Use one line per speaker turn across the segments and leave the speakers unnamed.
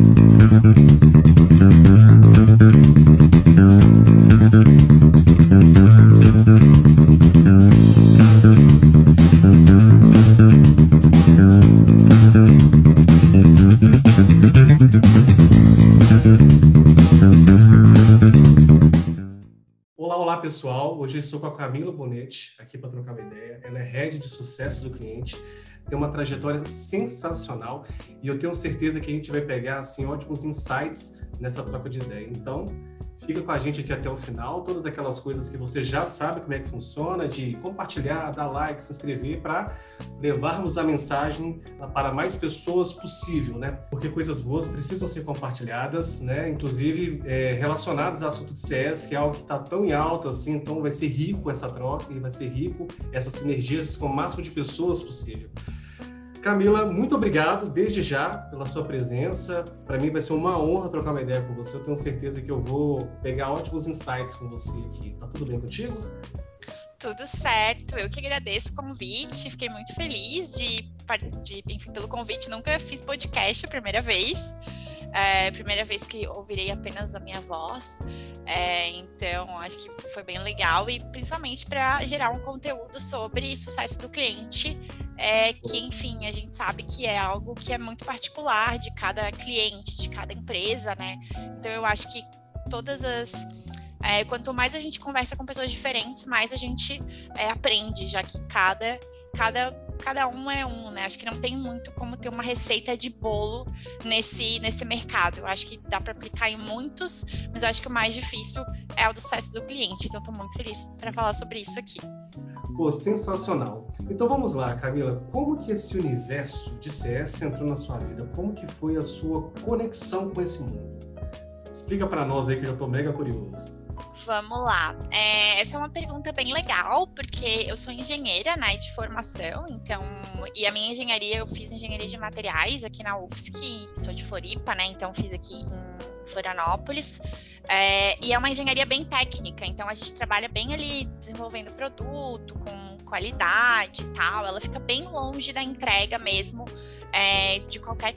Thank you. De sucesso do cliente, tem uma trajetória sensacional e eu tenho certeza que a gente vai pegar assim ótimos insights nessa troca de ideia. Então, Fica com a gente aqui até o final, todas aquelas coisas que você já sabe como é que funciona, de compartilhar, dar like, se inscrever, para levarmos a mensagem para mais pessoas possível, né? Porque coisas boas precisam ser compartilhadas, né? Inclusive é, relacionadas ao assunto de CS, que é algo que está tão em alta assim, então vai ser rico essa troca e vai ser rico essas sinergias com o máximo de pessoas possível. Camila, muito obrigado desde já pela sua presença. Para mim vai ser uma honra trocar uma ideia com você. Eu tenho certeza que eu vou pegar ótimos insights com você aqui. Tá tudo bem contigo?
Tudo certo. Eu que agradeço o convite. Fiquei muito feliz de, de enfim, pelo convite. Nunca fiz podcast a primeira vez. É, primeira vez que ouvirei apenas a minha voz, é, então acho que foi bem legal. E principalmente para gerar um conteúdo sobre sucesso do cliente, é, que enfim a gente sabe que é algo que é muito particular de cada cliente, de cada empresa, né? Então eu acho que todas as é, quanto mais a gente conversa com pessoas diferentes, mais a gente é, aprende, já que cada cada cada um é um, né? Acho que não tem muito como ter uma receita de bolo nesse, nesse mercado. Eu acho que dá para aplicar em muitos, mas eu acho que o mais difícil é o do sucesso do cliente. Então, estou muito feliz para falar sobre isso aqui.
Pô, sensacional. Então vamos lá, Camila. Como que esse universo de CS entrou na sua vida? Como que foi a sua conexão com esse mundo? Explica para nós aí que eu já estou mega curioso.
Vamos lá. É, essa é uma pergunta bem legal, porque eu sou engenheira, né, de formação, então, e a minha engenharia, eu fiz engenharia de materiais aqui na UFSC, sou de Floripa, né, então fiz aqui em Florianópolis, é, e é uma engenharia bem técnica, então a gente trabalha bem ali desenvolvendo produto, com qualidade e tal, ela fica bem longe da entrega mesmo é, de qualquer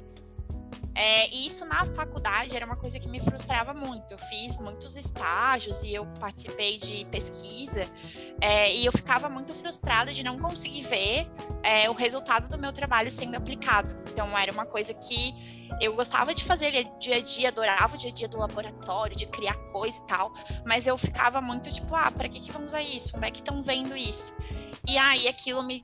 é, e isso na faculdade era uma coisa que me frustrava muito. Eu fiz muitos estágios e eu participei de pesquisa é, e eu ficava muito frustrada de não conseguir ver é, o resultado do meu trabalho sendo aplicado. Então era uma coisa que eu gostava de fazer dia a dia, adorava o dia a dia do laboratório, de criar coisa e tal, mas eu ficava muito tipo, ah, para que, que vamos a isso? Como é que estão vendo isso? E aí aquilo me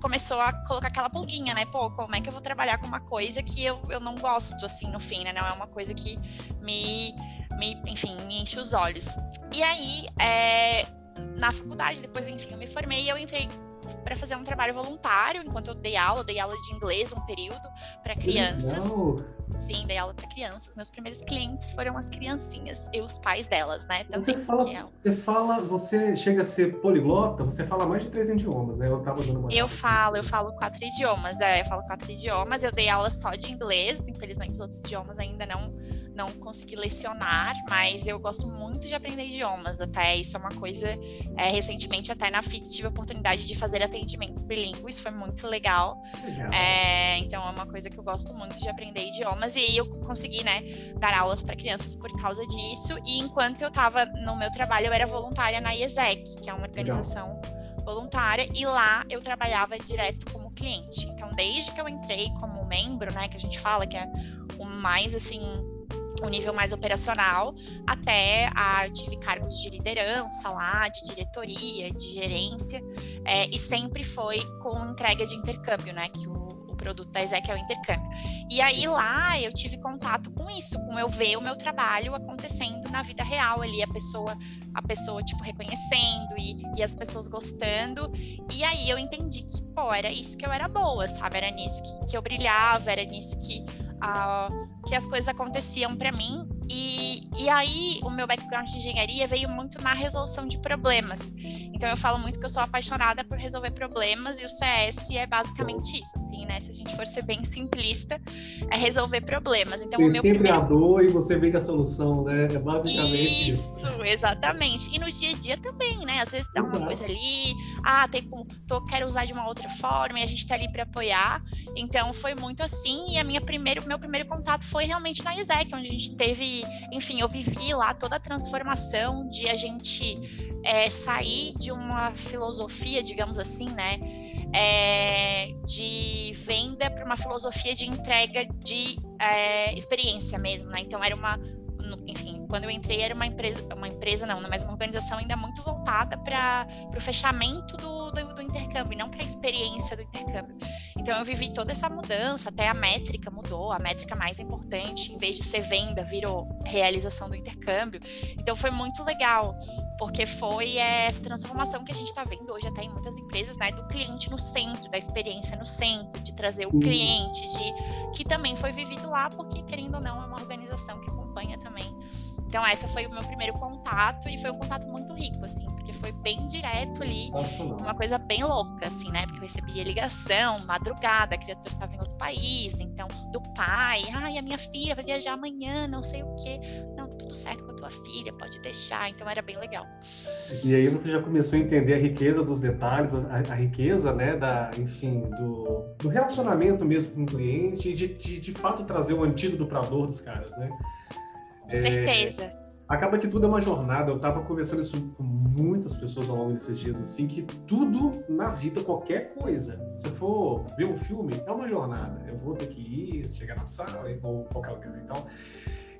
começou a colocar aquela pulguinha, né? Pô, como é que eu vou trabalhar com uma coisa que eu, eu não gosto, assim, no fim, né? Não é uma coisa que me, me enfim, me enche os olhos. E aí, é, na faculdade, depois, enfim, eu me formei e eu entrei para fazer um trabalho voluntário enquanto eu dei aula, eu dei aula de inglês um período para crianças. Legal sim, dei aula para crianças. Meus primeiros clientes foram as criancinhas e os pais delas, né?
Também, você fala, é... você fala, você chega a ser poliglota, você fala mais de três idiomas, né? Eu tava dando uma
Eu falo, eu falo quatro idiomas, é, eu falo quatro idiomas. Eu dei aula só de inglês, infelizmente os outros idiomas ainda não não consegui lecionar, mas eu gosto muito de aprender idiomas. Até isso é uma coisa. É, recentemente, até na FIT, tive a oportunidade de fazer atendimentos bilíngues, foi muito legal. legal. É, então, é uma coisa que eu gosto muito de aprender idiomas. E eu consegui, né, dar aulas para crianças por causa disso. E enquanto eu estava no meu trabalho, eu era voluntária na IESEC, que é uma organização. Legal voluntária e lá eu trabalhava direto como cliente. Então, desde que eu entrei como membro, né, que a gente fala que é o mais assim o nível mais operacional, até a, tive cargos de liderança lá, de diretoria, de gerência, é, e sempre foi com entrega de intercâmbio, né? Que o produto da o intercâmbio. E aí lá eu tive contato com isso, com eu ver o meu trabalho acontecendo na vida real ali, a pessoa, a pessoa tipo reconhecendo e, e as pessoas gostando. E aí eu entendi que, pô, era isso que eu era boa, sabe? Era nisso que, que eu brilhava, era nisso que uh, que as coisas aconteciam para mim E, e aí, o meu background de engenharia veio muito na resolução de problemas. Então, eu falo muito que eu sou apaixonada por resolver problemas e o CS é basicamente isso, assim, né? Se a gente for ser bem simplista, é resolver problemas. Então,
Tem
o meu
sempre
primeiro...
a dor e você vem com a solução, né? É basicamente
isso. Isso, exatamente. E no dia a dia também, né? Às vezes dá Exato. uma coisa ali, ah, tem tô, quero usar de uma outra forma e a gente tá ali para apoiar. Então, foi muito assim. E a minha primeiro, meu primeiro contato foi realmente na ISEC, onde a gente teve enfim, eu vivi lá toda a transformação de a gente é, sair de uma filosofia, digamos assim, né? É, de venda para uma filosofia de entrega de é, experiência mesmo, né? Então era uma, enfim, quando eu entrei era uma empresa, uma empresa não, né? mas uma organização ainda muito voltada para o fechamento do, do, do intercâmbio, não para a experiência do intercâmbio. Então eu vivi toda essa mudança, até a métrica mudou, a métrica mais importante, em vez de ser venda, virou realização do intercâmbio. Então foi muito legal, porque foi essa transformação que a gente está vendo hoje até em muitas empresas, né, do cliente no centro, da experiência no centro, de trazer o cliente, de que também foi vivido lá, porque querendo ou não é uma organização que acompanha também então, essa foi o meu primeiro contato e foi um contato muito rico, assim, porque foi bem direto ali, uma coisa bem louca, assim, né? Porque eu recebia ligação, madrugada, a criatura estava em outro país, então, do pai, ai, a minha filha vai viajar amanhã, não sei o quê. Não, tá tudo certo com a tua filha, pode deixar. Então, era bem legal.
E aí você já começou a entender a riqueza dos detalhes, a, a riqueza, né, da, enfim, do, do relacionamento mesmo com o cliente e de, de, de fato trazer o antídoto para a dor dos caras, né?
Com certeza. É,
acaba que tudo é uma jornada. Eu estava conversando isso com muitas pessoas ao longo desses dias, assim, que tudo na vida, qualquer coisa, se eu for ver um filme, é uma jornada. Eu vou ter que ir, chegar na sala ou qualquer lugar. Então,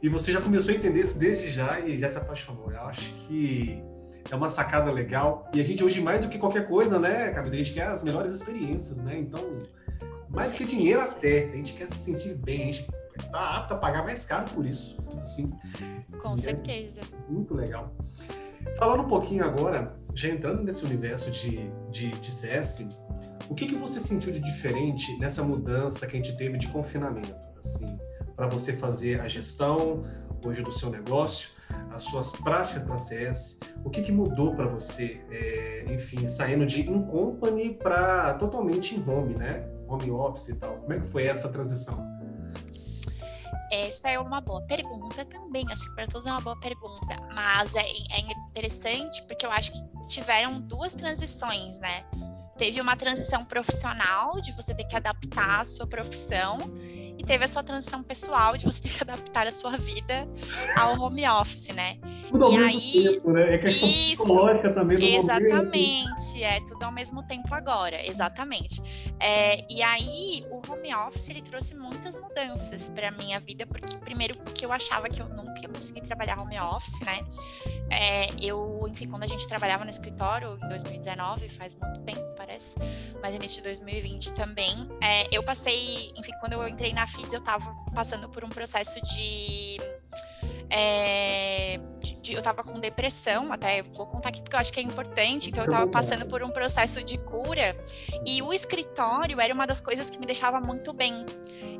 e você já começou a entender isso desde já e já se apaixonou. Eu acho que é uma sacada legal. E a gente hoje, mais do que qualquer coisa, né, Cabelo, a gente quer as melhores experiências, né? Então, mais do que dinheiro até, a gente quer se sentir bem, a gente tá apto a pagar mais caro por isso. Assim,
Com certeza.
É muito legal. Falando um pouquinho agora, já entrando nesse universo de, de, de CS, o que, que você sentiu de diferente nessa mudança que a gente teve de confinamento? Assim, para você fazer a gestão hoje do seu negócio, as suas práticas para CS, o que, que mudou para você, é, enfim, saindo de in company para totalmente em home, né? Home office e tal. Como é que foi essa transição?
Essa é uma boa pergunta também. Acho que para todos é uma boa pergunta. Mas é, é interessante porque eu acho que tiveram duas transições, né? Teve uma transição profissional, de você ter que adaptar a sua profissão, e teve a sua transição pessoal de você ter que adaptar a sua vida ao home office, né?
Tudo ao e mesmo aí, tempo, né? É questão isso, psicológica também do
Exatamente, momento. é tudo ao mesmo tempo agora, exatamente. É, e aí o home office ele trouxe muitas mudanças para minha vida, porque primeiro porque eu achava que eu nunca ia conseguir trabalhar home office, né? É, eu, enfim, quando a gente trabalhava no escritório em 2019, faz muito tempo, parece, mas início de 2020 também, é, eu passei, enfim, quando eu entrei na FIDS, eu estava passando por um processo de é, de, eu tava com depressão, até vou contar aqui porque eu acho que é importante. Então, eu tava passando por um processo de cura e o escritório era uma das coisas que me deixava muito bem.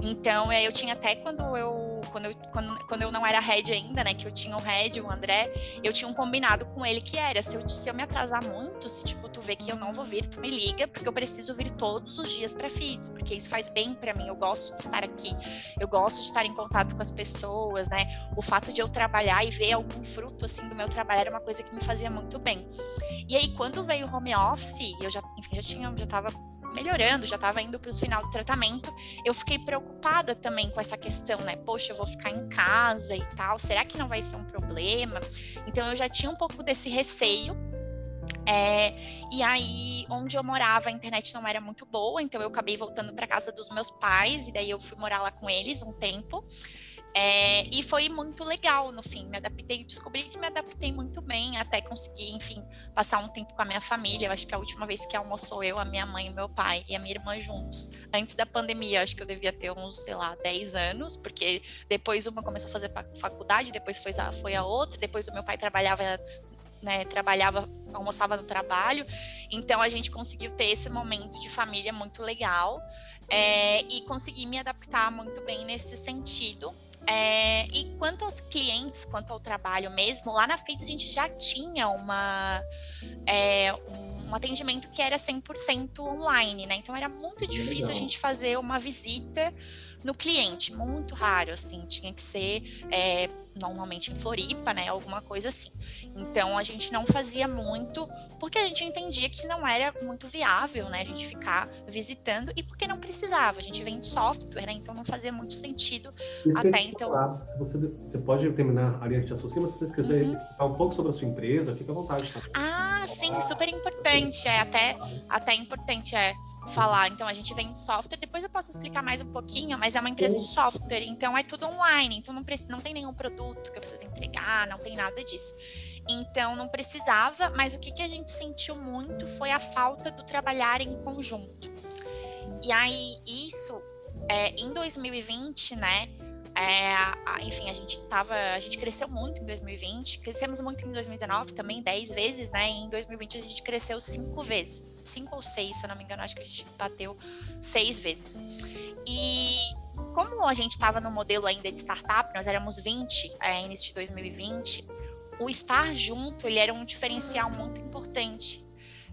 Então, é, eu tinha até quando eu, quando eu, quando, quando eu não era head ainda, né, que eu tinha o head, o André, eu tinha um combinado com ele que era: se eu, se eu me atrasar muito, se tipo, tu vê que eu não vou vir, tu me liga, porque eu preciso vir todos os dias para feeds, porque isso faz bem para mim. Eu gosto de estar aqui, eu gosto de estar em contato com as pessoas, né? O fato de eu trabalhar e ver algum fruto assim do meu trabalho era uma coisa que me fazia muito bem. E aí quando veio o home office, eu já, enfim, já tinha, já estava melhorando, já estava indo para os final do tratamento, eu fiquei preocupada também com essa questão, né? Poxa, eu vou ficar em casa e tal, será que não vai ser um problema? Então eu já tinha um pouco desse receio. É, e aí, onde eu morava, a internet não era muito boa, então eu acabei voltando para casa dos meus pais, e daí eu fui morar lá com eles um tempo. É, e foi muito legal no fim, me adaptei, descobri que me adaptei muito bem, até conseguir, enfim, passar um tempo com a minha família. Eu acho que a última vez que almoçou eu, a minha mãe, meu pai e a minha irmã juntos, antes da pandemia, acho que eu devia ter uns, sei lá, 10 anos, porque depois uma começou a fazer faculdade, depois foi a, foi a outra, depois o meu pai trabalhava né, trabalhava, almoçava no trabalho, então a gente conseguiu ter esse momento de família muito legal é, e consegui me adaptar muito bem nesse sentido. É, e quanto aos clientes, quanto ao trabalho mesmo, lá na FITS a gente já tinha uma, é, um atendimento que era 100% online, né? Então era muito difícil Legal. a gente fazer uma visita no cliente, muito raro, assim, tinha que ser é, normalmente em Floripa, né, alguma coisa assim. Então a gente não fazia muito, porque a gente entendia que não era muito viável, né, a gente ficar visitando e porque não precisava, a gente vende software, né, então não fazia muito sentido Isso até então.
Falar, se você, você pode terminar a linha de associa, mas se vocês quiserem uhum. falar um pouco sobre a sua empresa, fica à vontade. Tá?
Ah, sim, super importante, é até, até importante, é falar. Então a gente vende software, depois eu posso explicar mais um pouquinho, mas é uma empresa de software, então é tudo online, então não, precisa, não tem nenhum produto que eu preciso entregar, não tem nada disso. Então não precisava, mas o que, que a gente sentiu muito foi a falta do trabalhar em conjunto. E aí isso é, em 2020, né? É, enfim, a gente tava, a gente cresceu muito em 2020, crescemos muito em 2019 também, 10 vezes, né? E em 2020 a gente cresceu cinco vezes cinco ou seis, se eu não me engano, acho que a gente bateu seis vezes. E como a gente estava no modelo ainda de startup, nós éramos 20 é, início de 2020, o estar junto ele era um diferencial muito importante.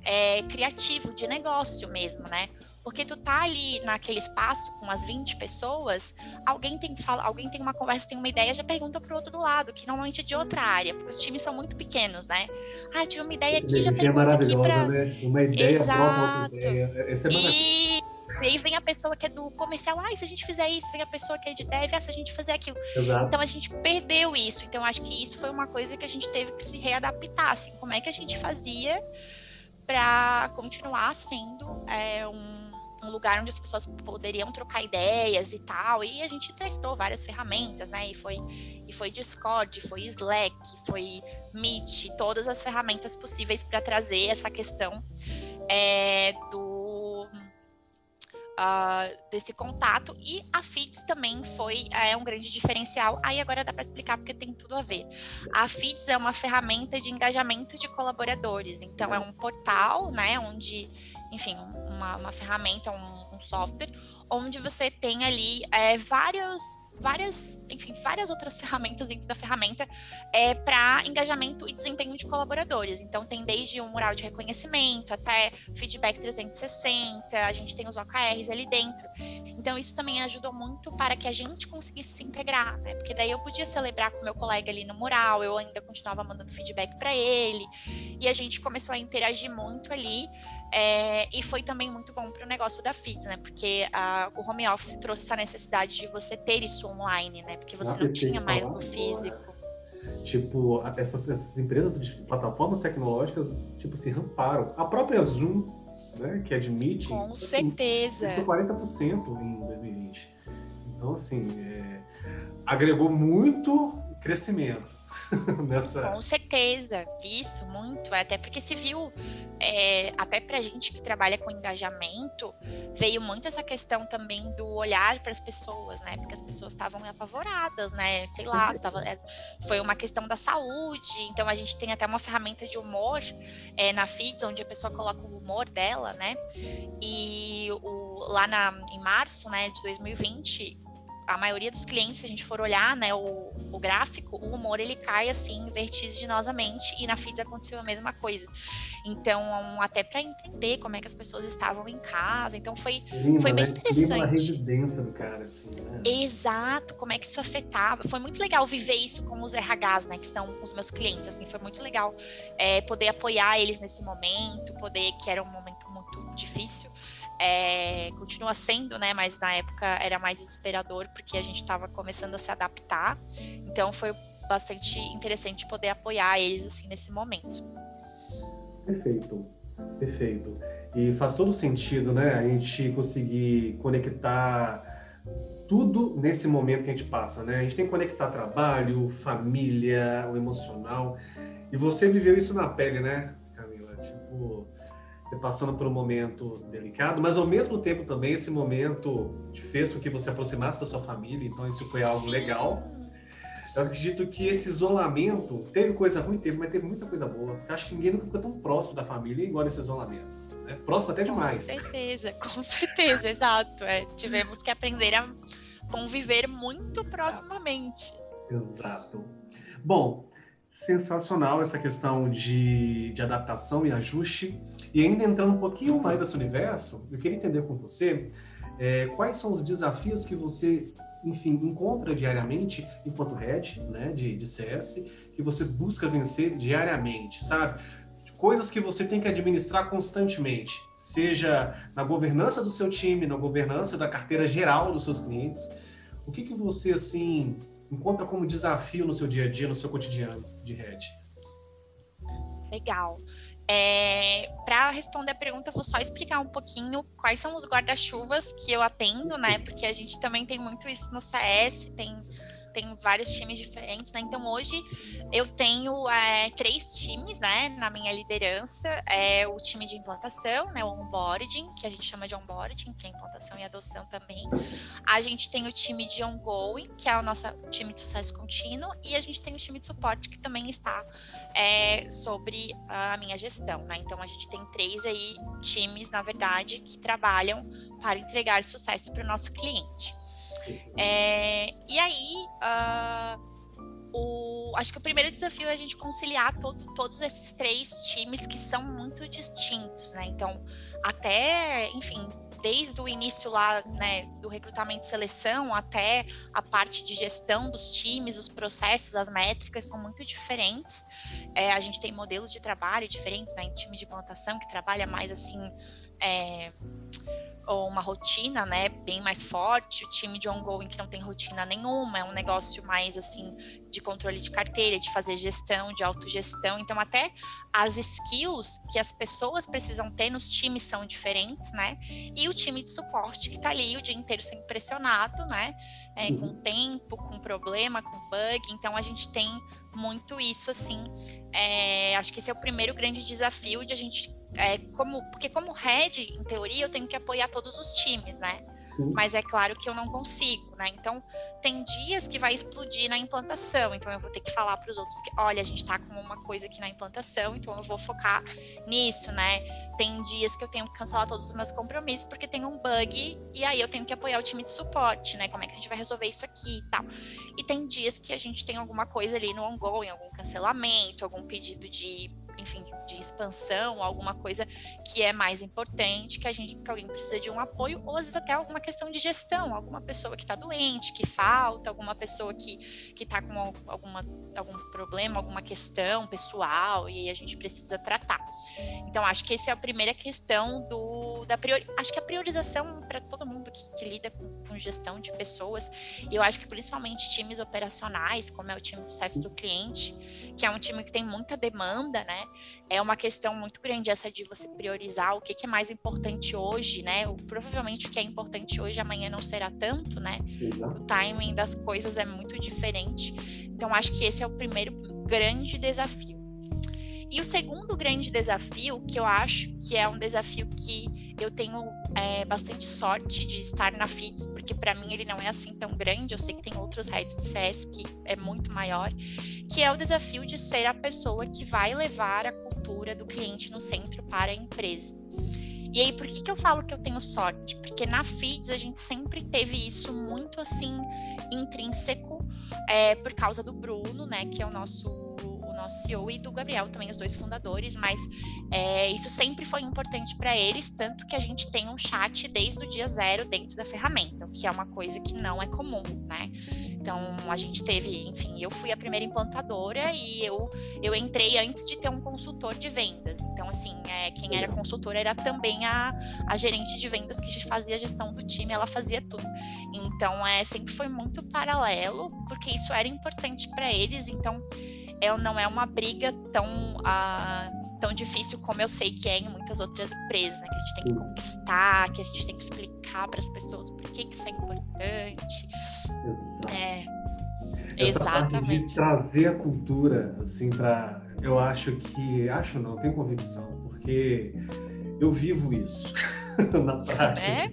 É, criativo, de negócio mesmo, né? Porque tu tá ali naquele espaço com umas 20 pessoas, alguém tem fala, alguém tem uma conversa, tem uma ideia, já pergunta pro outro do lado, que normalmente é de outra área, porque os times são muito pequenos, né? Ah, tive uma ideia aqui, já pergunta aqui pra...
Né? Uma ideia Exato. Ideia. Essa é
e... E aí vem a pessoa que é do comercial, ah, se a gente fizer isso, vem a pessoa que é de dev, ah, se a gente fizer aquilo. Exato. Então a gente perdeu isso. Então acho que isso foi uma coisa que a gente teve que se readaptar, assim, como é que a gente fazia para continuar sendo é, um um lugar onde as pessoas poderiam trocar ideias e tal. E a gente testou várias ferramentas, né? E foi, e foi Discord, foi Slack, foi Meet, todas as ferramentas possíveis para trazer essa questão é, do Uh, desse contato e a FITS também foi é um grande diferencial. Aí agora dá para explicar porque tem tudo a ver. A FITS é uma ferramenta de engajamento de colaboradores, então é um portal, né, onde enfim, uma, uma ferramenta, um, um, software, onde você tem ali é, vários, várias, enfim, várias outras ferramentas dentro da ferramenta é, para engajamento e desempenho de colaboradores. Então, tem desde um mural de reconhecimento até feedback 360, a gente tem os OKRs ali dentro. Então, isso também ajudou muito para que a gente conseguisse se integrar, né? Porque daí eu podia celebrar com meu colega ali no mural, eu ainda continuava mandando feedback para ele, e a gente começou a interagir muito ali. É, e foi também muito bom para o negócio da FITS, né? Porque a, o home office trouxe essa necessidade de você ter isso online, né? Porque você ah, não tinha mais no físico.
Tipo, essas, essas empresas de plataformas tecnológicas, tipo, se ramparam. A própria Zoom, né, que admite...
Com certeza.
Foi 40% em 2020. Então, assim, é, agregou muito crescimento. nessa.
Com certeza, isso, muito. Até porque se viu, é, até pra gente que trabalha com engajamento, veio muito essa questão também do olhar para as pessoas, né? Porque as pessoas estavam apavoradas, né? Sei lá, tava, é, foi uma questão da saúde. Então a gente tem até uma ferramenta de humor é, na Feeds, onde a pessoa coloca o humor dela, né? E o, lá na, em março né, de 2020, a maioria dos clientes, se a gente for olhar, né, o, o gráfico, o humor ele cai assim vertiginosamente e na Feeds aconteceu a mesma coisa. Então, até para entender como é que as pessoas estavam em casa, então foi, Lindo, foi bem né? interessante. Uma
residência do cara, assim, né?
Exato, como é que isso afetava. Foi muito legal viver isso com os RHs, né, que são os meus clientes, assim, foi muito legal é, poder apoiar eles nesse momento, poder, que era um momento muito difícil, é, continua sendo, né? Mas na época era mais desesperador porque a gente estava começando a se adaptar. Então foi bastante interessante poder apoiar eles assim nesse momento.
Perfeito, perfeito. E faz todo sentido, né? A gente conseguir conectar tudo nesse momento que a gente passa, né? A gente tem que conectar trabalho, família, o emocional. E você viveu isso na pele, né, Camila? Tipo, passando por um momento delicado, mas ao mesmo tempo também esse momento fez com que você aproximasse da sua família, então isso foi algo Sim. legal. Eu acredito que esse isolamento teve coisa ruim, teve, mas teve muita coisa boa. Eu acho que ninguém nunca ficou tão próximo da família igual nesse isolamento. Né? Próximo até demais.
Com certeza, com certeza, exato. É, tivemos que aprender a conviver muito Exato. proximamente.
Exato. Bom, sensacional essa questão de, de adaptação e ajuste. E ainda entrando um pouquinho mais desse universo, eu queria entender com você é, quais são os desafios que você, enfim, encontra diariamente enquanto head né, de, de CS, que você busca vencer diariamente, sabe? Coisas que você tem que administrar constantemente, seja na governança do seu time, na governança da carteira geral dos seus clientes. O que, que você, assim, encontra como desafio no seu dia a dia, no seu cotidiano de rede?
Legal. É, para responder a pergunta, eu vou só explicar um pouquinho quais são os guarda-chuvas que eu atendo, né? Porque a gente também tem muito isso no CS, tem tem vários times diferentes, né? Então hoje eu tenho é, três times, né, na minha liderança. É o time de implantação, né, o onboarding, que a gente chama de onboarding, que é implantação e adoção também. A gente tem o time de ongoing, que é o nosso time de sucesso contínuo, e a gente tem o time de suporte, que também está é, sobre a minha gestão, né? Então a gente tem três aí times, na verdade, que trabalham para entregar sucesso para o nosso cliente. É, e aí, uh, o, acho que o primeiro desafio é a gente conciliar todo, todos esses três times que são muito distintos, né? Então, até, enfim, desde o início lá, né, do recrutamento e seleção até a parte de gestão dos times, os processos, as métricas são muito diferentes. É, a gente tem modelos de trabalho diferentes, né, em time de implantação que trabalha mais assim. É, ou uma rotina, né, bem mais forte, o time de ongoing que não tem rotina nenhuma, é um negócio mais assim de controle de carteira, de fazer gestão, de autogestão. Então até as skills que as pessoas precisam ter nos times são diferentes, né? E o time de suporte que tá ali o dia inteiro sendo pressionado, né? É, com uhum. tempo, com problema, com bug. Então a gente tem muito isso assim. É, acho que esse é o primeiro grande desafio de a gente é, como, porque como head, em teoria, eu tenho que apoiar todos os times, né? Sim. Mas é claro que eu não consigo, né? Então, tem dias que vai explodir na implantação, então eu vou ter que falar para os outros que, olha, a gente está com uma coisa aqui na implantação, então eu vou focar nisso, né? Tem dias que eu tenho que cancelar todos os meus compromissos porque tem um bug e aí eu tenho que apoiar o time de suporte, né? Como é que a gente vai resolver isso aqui e tal. E tem dias que a gente tem alguma coisa ali no ongoing, algum cancelamento, algum pedido de enfim, de expansão, alguma coisa que é mais importante, que a gente, que alguém precisa de um apoio, ou às vezes até alguma questão de gestão, alguma pessoa que está doente, que falta, alguma pessoa que que está com alguma algum problema, alguma questão pessoal e a gente precisa tratar. Então acho que essa é a primeira questão do da priori, acho que a priorização para todo mundo que, que lida com, com, gestão de pessoas, e eu acho que principalmente times operacionais, como é o time de sucesso do cliente, que é um time que tem muita demanda, né? É uma questão muito grande essa de você priorizar o que, que é mais importante hoje, né? O, provavelmente o que é importante hoje amanhã não será tanto, né? Exato. O timing das coisas é muito diferente. Então acho que esse é o primeiro grande desafio. E o segundo grande desafio, que eu acho que é um desafio que eu tenho é, bastante sorte de estar na FITS, porque para mim ele não é assim tão grande, eu sei que tem outros heads de CS que é muito maior, que é o desafio de ser a pessoa que vai levar a cultura do cliente no centro para a empresa. E aí, por que, que eu falo que eu tenho sorte? Porque na FIDS a gente sempre teve isso muito assim intrínseco, é, por causa do Bruno, né, que é o nosso nosso CEO, e do Gabriel, também os dois fundadores, mas é, isso sempre foi importante para eles, tanto que a gente tem um chat desde o dia zero dentro da ferramenta, o que é uma coisa que não é comum, né? Então, a gente teve, enfim, eu fui a primeira implantadora e eu, eu entrei antes de ter um consultor de vendas. Então, assim, é, quem era consultora era também a, a gerente de vendas que fazia a gestão do time, ela fazia tudo. Então, é, sempre foi muito paralelo, porque isso era importante para eles. Então, é, não é uma briga tão, ah, tão difícil como eu sei que é em muitas outras empresas, né? Que a gente tem que conquistar, que a gente tem que explicar para as pessoas por que, que isso é importante.
Exato. É, Essa exatamente. de trazer a cultura, assim, para. Eu acho que. Acho não, tenho convicção, porque eu vivo isso na prática. É?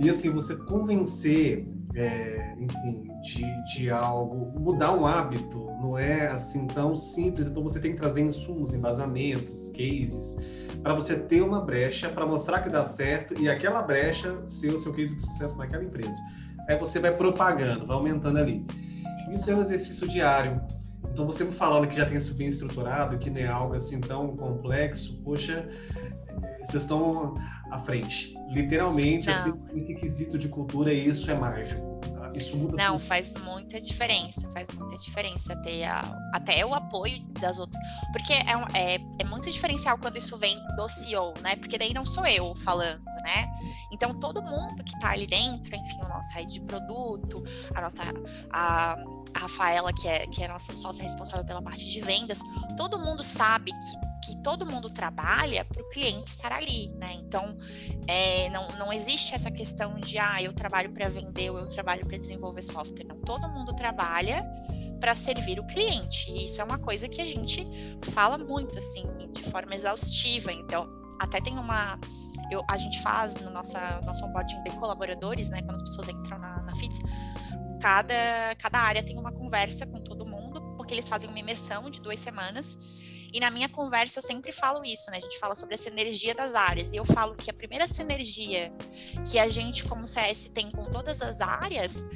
E assim, você convencer, é, enfim, de, de algo, mudar um hábito não é assim tão simples, então você tem que trazer insumos, embasamentos, cases, para você ter uma brecha, para mostrar que dá certo e aquela brecha ser o seu case de sucesso naquela empresa. aí você vai propagando, vai aumentando ali. Isso é um exercício diário. Então, você me falando que já tem isso bem estruturado, que não é algo assim tão complexo, poxa, vocês estão à frente. Literalmente, assim, esse quesito de cultura, isso é mágico. Isso muda
Não,
tudo.
faz muita diferença, faz muita diferença ter a, até o apoio das outras. Porque é, é, é muito diferencial quando isso vem do CEO, né? Porque daí não sou eu falando, né? Então, todo mundo que tá ali dentro, enfim, o nosso rede de produto, a nossa. A, a Rafaela, que é, que é nossa sócia responsável pela parte de vendas, todo mundo sabe que todo mundo trabalha para o cliente estar ali, né? Então, é, não, não existe essa questão de, ah, eu trabalho para vender ou eu trabalho para desenvolver software. Não, todo mundo trabalha para servir o cliente. E isso é uma coisa que a gente fala muito, assim, de forma exaustiva. Então, até tem uma. Eu, a gente faz no nossa, nosso onboarding de colaboradores, né? Quando as pessoas entram na, na FITS, cada, cada área tem uma conversa com todo mundo, porque eles fazem uma imersão de duas semanas e na minha conversa eu sempre falo isso, né? A gente fala sobre a sinergia das áreas. E eu falo que a primeira sinergia que a gente, como CS, tem com todas as áreas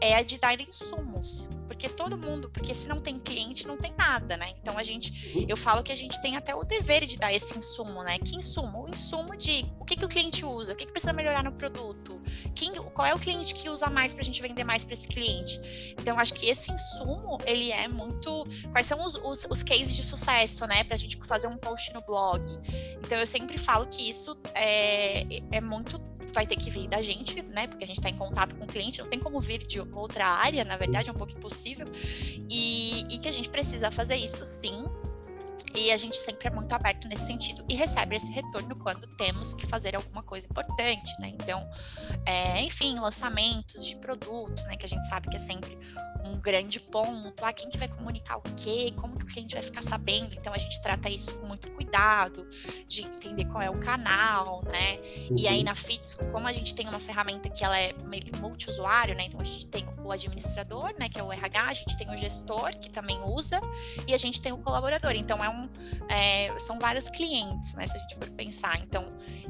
é a de dar insumos. Porque todo mundo, porque se não tem cliente, não tem nada, né? Então a gente, eu falo que a gente tem até o dever de dar esse insumo, né? Que insumo? O insumo de o que, que o cliente usa, o que, que precisa melhorar no produto, quem, qual é o cliente que usa mais para a gente vender mais para esse cliente. Então acho que esse insumo, ele é muito. Quais são os, os, os cases de sucesso, né? Para a gente fazer um post no blog. Então eu sempre falo que isso é, é muito vai ter que vir da gente, né? Porque a gente está em contato com o cliente, não tem como vir de outra área, na verdade, é um pouco impossível. E, e que a gente precisa fazer isso sim, e a gente sempre é muito aberto nesse sentido e recebe esse retorno quando temos que fazer alguma coisa importante, né? Então, é, enfim, lançamentos de produtos, né? Que a gente sabe que é sempre um grande ponto. Ah, quem que vai comunicar o quê? Como que o cliente vai ficar sabendo? Então, a gente trata isso com muito cuidado, de entender qual é o canal, né? Uhum. E aí, uhum. na FITS, como a gente tem uma ferramenta que ela é meio multiusuário, né? Então, a gente tem o administrador, né? Que é o RH, a gente tem o gestor, que também usa, e a gente tem o colaborador. Então, é um é, são vários clientes, né? Se a gente for pensar. Então,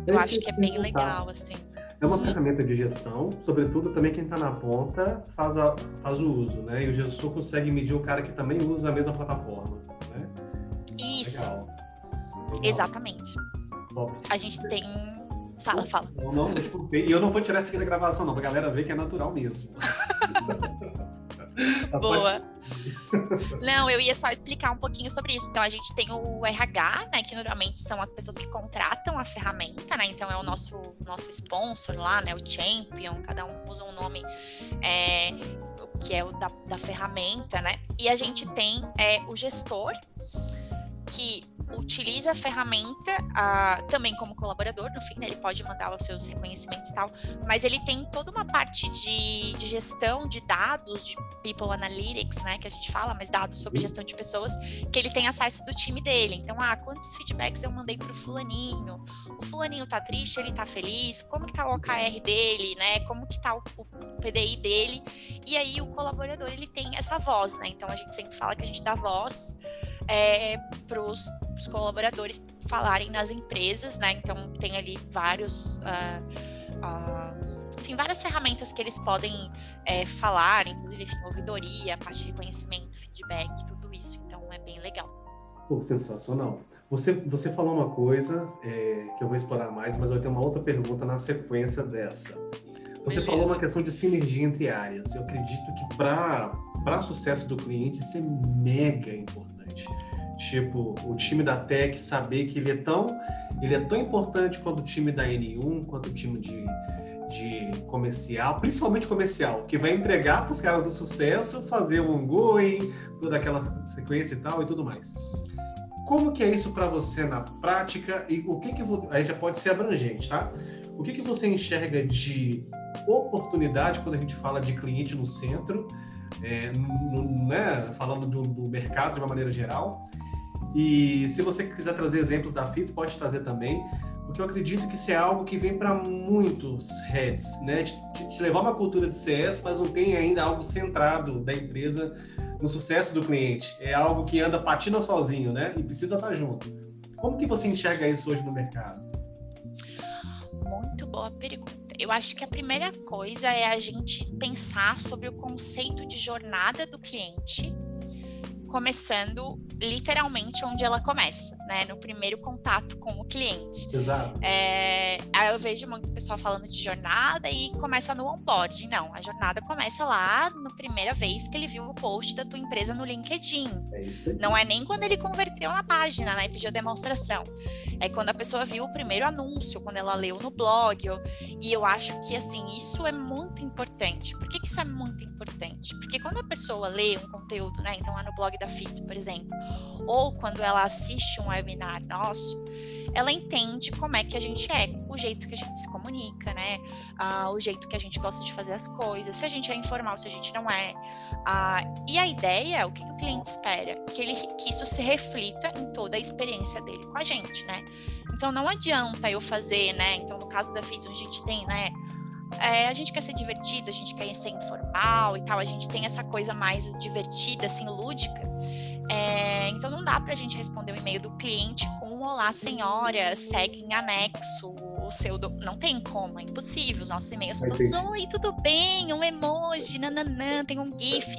eu, acho que é bem legal, assim.
É uma ferramenta de gestão, sobretudo também quem está na ponta faz, a, faz o uso, né? E o gestor consegue medir o cara que também usa a mesma plataforma, né?
Isso. Legal. Legal. Exatamente. Top. A gente tem Fala, fala.
Não, não, e eu não vou tirar essa aqui da gravação, não, pra galera ver que é natural mesmo.
Boa. Não, eu ia só explicar um pouquinho sobre isso. Então, a gente tem o RH, né? Que normalmente são as pessoas que contratam a ferramenta, né? Então, é o nosso, nosso sponsor lá, né? O Champion, cada um usa um nome é, que é o da, da ferramenta, né? E a gente tem é, o gestor, que utiliza a ferramenta uh, também como colaborador, no fim, né, ele pode mandar os seus reconhecimentos e tal, mas ele tem toda uma parte de, de, gestão de dados, de People Analytics, né, que a gente fala, mas dados sobre gestão de pessoas, que ele tem acesso do time dele. Então, ah, quantos feedbacks eu mandei pro fulaninho? O fulaninho tá triste, ele tá feliz? Como que tá o OKR dele, né? Como que tá o, o PDI dele? E aí o colaborador, ele tem essa voz, né? Então, a gente sempre fala que a gente dá voz é, para os colaboradores falarem nas empresas, né? Então tem ali vários, uh, uh, enfim, várias ferramentas que eles podem é, falar, inclusive enfim, ouvidoria, parte de reconhecimento, feedback, tudo isso. Então é bem legal.
Pô, sensacional. Você, você falou uma coisa é, que eu vou explorar mais, mas eu tenho uma outra pergunta na sequência dessa. Você Beleza. falou uma questão de sinergia entre áreas. Eu acredito que para sucesso do cliente isso é mega importante. Tipo, o time da Tech saber que ele é tão, ele é tão importante quanto o time da N1, quanto o time de, de comercial, principalmente comercial, que vai entregar para os caras do sucesso, fazer um ongoing, toda aquela sequência e tal e tudo mais. Como que é isso para você na prática e o que que aí já pode ser abrangente, tá? O que que você enxerga de oportunidade quando a gente fala de cliente no centro, é, né, falando do, do mercado de uma maneira geral, e se você quiser trazer exemplos da FITS, pode trazer também, porque eu acredito que isso é algo que vem para muitos heads, né? De, de, levar uma cultura de CS, mas não tem ainda algo centrado da empresa no sucesso do cliente. É algo que anda patina sozinho, né? E precisa estar junto. Como que você enxerga isso hoje no mercado?
Muito boa pergunta. Eu acho que a primeira coisa é a gente pensar sobre o conceito de jornada do cliente começando literalmente onde ela começa, né? No primeiro contato com o cliente.
Exato.
É, aí eu vejo muito pessoal falando de jornada e começa no onboarding. Não, a jornada começa lá na primeira vez que ele viu o post da tua empresa no LinkedIn.
É isso aí.
Não é nem quando ele converteu na página, né? E pediu demonstração. É quando a pessoa viu o primeiro anúncio, quando ela leu no blog. E eu acho que, assim, isso é muito importante. Por que, que isso é muito importante? Porque quando a pessoa lê um conteúdo, né? Então, lá no blog da FITS, por exemplo, ou quando ela assiste um webinar nosso, ela entende como é que a gente é, o jeito que a gente se comunica, né? Ah, o jeito que a gente gosta de fazer as coisas, se a gente é informal, se a gente não é. Ah, e a ideia, o que, que o cliente espera? Que, ele, que isso se reflita em toda a experiência dele com a gente, né? Então não adianta eu fazer, né? Então, no caso da FITS, a gente tem, né? É, a gente quer ser divertido, a gente quer ser informal e tal, a gente tem essa coisa mais divertida, assim, lúdica. É, então não dá para a gente responder o e-mail do cliente com Olá senhora, segue em anexo o seu. Do... Não tem como, é impossível. Os nossos e-mails são todos: Oi, tudo bem? Um emoji, nananã, tem um GIF.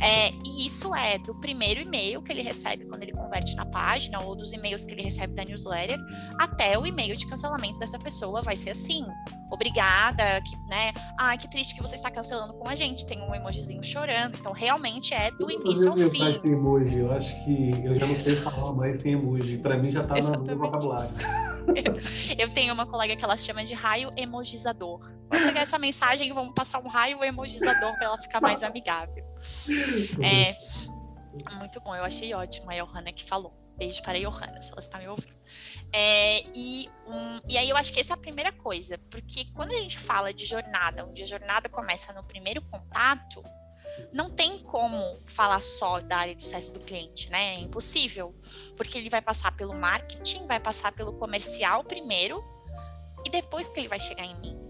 É, e isso é do primeiro e-mail que ele recebe quando ele converte na página, ou dos e-mails que ele recebe da newsletter, até o e-mail de cancelamento dessa pessoa vai ser assim. Obrigada, que, né? Ai, que triste que você está cancelando com a gente. Tem um emojizinho chorando. Então, realmente é do início ao fim.
emoji, eu acho que eu já não sei falar mais sem emoji. Para mim já tá no vocabulário.
Eu tenho uma colega que ela chama de raio emojizador. Vamos pegar essa mensagem e vamos passar um raio emojizador para ela ficar mais amigável. É, muito bom, eu achei ótimo a Johanna que falou. Beijo para a Johanna, se ela está me ouvindo. É, e, um, e aí eu acho que essa é a primeira coisa, porque quando a gente fala de jornada, onde a jornada começa no primeiro contato, não tem como falar só da área de sucesso do cliente, né? É impossível, porque ele vai passar pelo marketing, vai passar pelo comercial primeiro e depois que ele vai chegar em mim.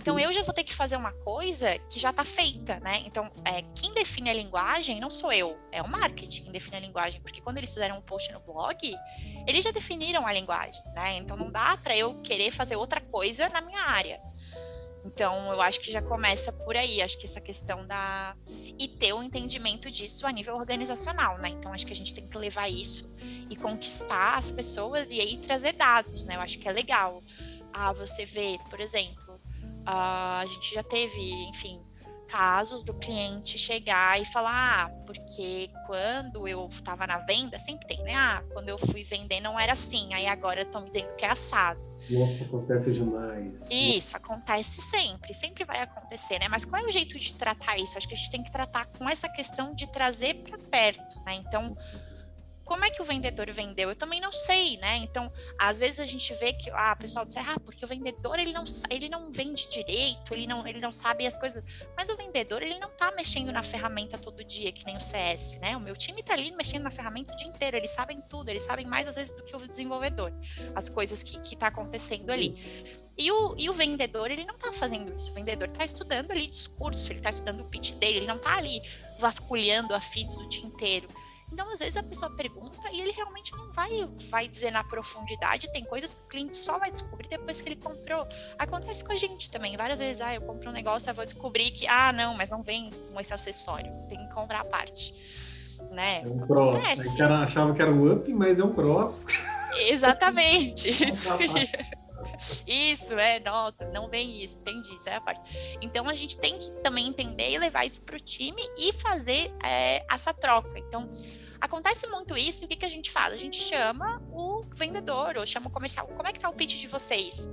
Então eu já vou ter que fazer uma coisa que já está feita, né? Então, é, quem define a linguagem não sou eu, é o marketing quem define a linguagem, porque quando eles fizeram um post no blog, eles já definiram a linguagem, né? Então não dá para eu querer fazer outra coisa na minha área. Então, eu acho que já começa por aí. Acho que essa questão da. E ter o um entendimento disso a nível organizacional, né? Então, acho que a gente tem que levar isso e conquistar as pessoas e aí trazer dados, né? Eu acho que é legal. Ah, você vê, por exemplo, ah, a gente já teve, enfim, casos do cliente chegar e falar, ah, porque quando eu estava na venda, sempre tem, né? Ah, quando eu fui vender não era assim, aí agora estão me dizendo que é assado.
Nossa, acontece demais.
Isso, acontece sempre, sempre vai acontecer, né? Mas qual é o jeito de tratar isso? Acho que a gente tem que tratar com essa questão de trazer para perto, né? Então, como é que o vendedor vendeu? Eu também não sei, né? Então, às vezes a gente vê que ah, o pessoal diz, ah, porque o vendedor ele não, ele não vende direito, ele não, ele não sabe as coisas. Mas o vendedor, ele não tá mexendo na ferramenta todo dia, que nem o CS, né? O meu time tá ali mexendo na ferramenta o dia inteiro, eles sabem tudo, eles sabem mais às vezes do que o desenvolvedor, as coisas que, que tá acontecendo ali. E o, e o vendedor, ele não tá fazendo isso. O vendedor tá estudando ali discurso, ele tá estudando o pitch dele, ele não tá ali vasculhando a feeds o dia inteiro. Então, às vezes, a pessoa pergunta e ele realmente não vai, vai dizer na profundidade. Tem coisas que o cliente só vai descobrir depois que ele comprou. Acontece com a gente também. Várias vezes, ah, eu compro um negócio, eu vou descobrir que, ah, não, mas não vem com esse acessório. Tem que comprar a parte. Né?
É um cross. O cara achava que era um up, mas é um cross.
Exatamente. Isso. Isso, é, nossa, não vem isso, entendi, isso é a parte. Então a gente tem que também entender e levar isso para o time e fazer é, essa troca. Então, Acontece muito isso, o que, que a gente faz? A gente chama o vendedor ou chama o comercial. Como é que tá o pitch de vocês?